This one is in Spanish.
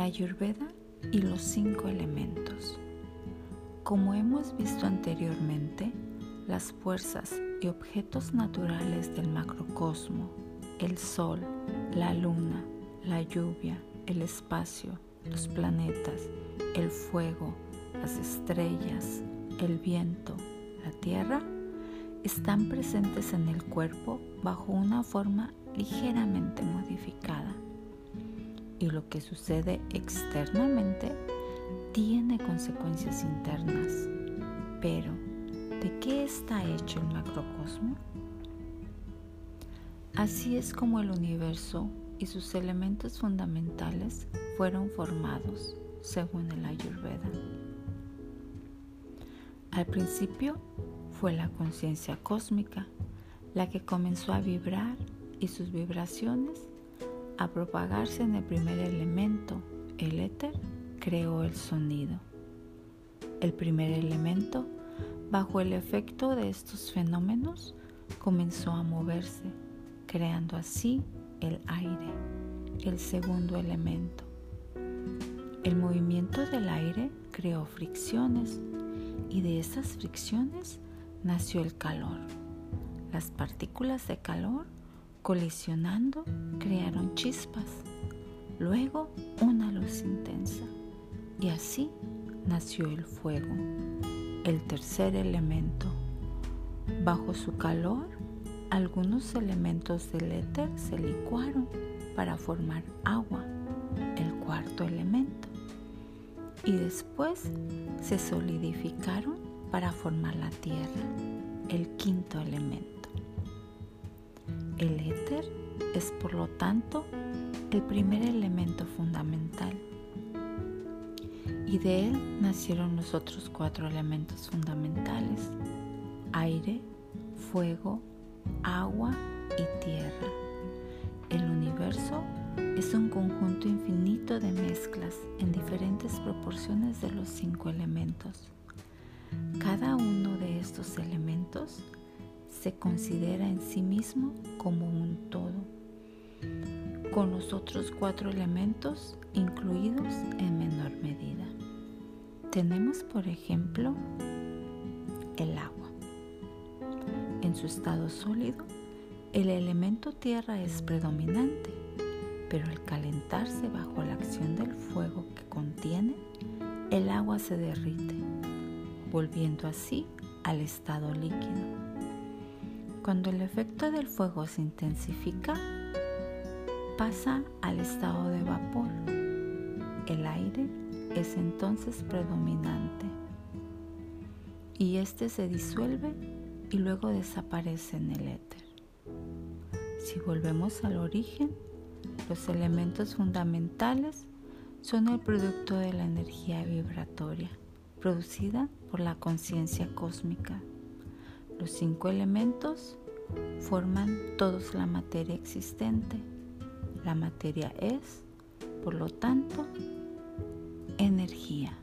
la Ayurveda y los cinco elementos. Como hemos visto anteriormente, las fuerzas y objetos naturales del macrocosmo, el sol, la luna, la lluvia, el espacio, los planetas, el fuego, las estrellas, el viento, la tierra, están presentes en el cuerpo bajo una forma ligeramente modificada. Y lo que sucede externamente tiene consecuencias internas. Pero, ¿de qué está hecho el macrocosmo? Así es como el universo y sus elementos fundamentales fueron formados, según el Ayurveda. Al principio fue la conciencia cósmica la que comenzó a vibrar y sus vibraciones a propagarse en el primer elemento, el éter, creó el sonido. El primer elemento, bajo el efecto de estos fenómenos, comenzó a moverse, creando así el aire, el segundo elemento. El movimiento del aire creó fricciones y de esas fricciones nació el calor. Las partículas de calor colisionando crearon chispas, luego una luz intensa y así nació el fuego, el tercer elemento. Bajo su calor, algunos elementos del éter se licuaron para formar agua, el cuarto elemento, y después se solidificaron para formar la tierra, el quinto elemento. El éter es por lo tanto el primer elemento fundamental y de él nacieron los otros cuatro elementos fundamentales, aire, fuego, agua y tierra. El universo es un conjunto infinito de mezclas en diferentes proporciones de los cinco elementos. Cada uno de estos elementos se considera en sí mismo como un todo, con los otros cuatro elementos incluidos en menor medida. Tenemos, por ejemplo, el agua. En su estado sólido, el elemento tierra es predominante, pero al calentarse bajo la acción del fuego que contiene, el agua se derrite volviendo así al estado líquido. Cuando el efecto del fuego se intensifica, pasa al estado de vapor. El aire es entonces predominante y este se disuelve y luego desaparece en el éter. Si volvemos al origen, los elementos fundamentales son el producto de la energía vibratoria producida por la conciencia cósmica. Los cinco elementos forman todos la materia existente. La materia es, por lo tanto, energía.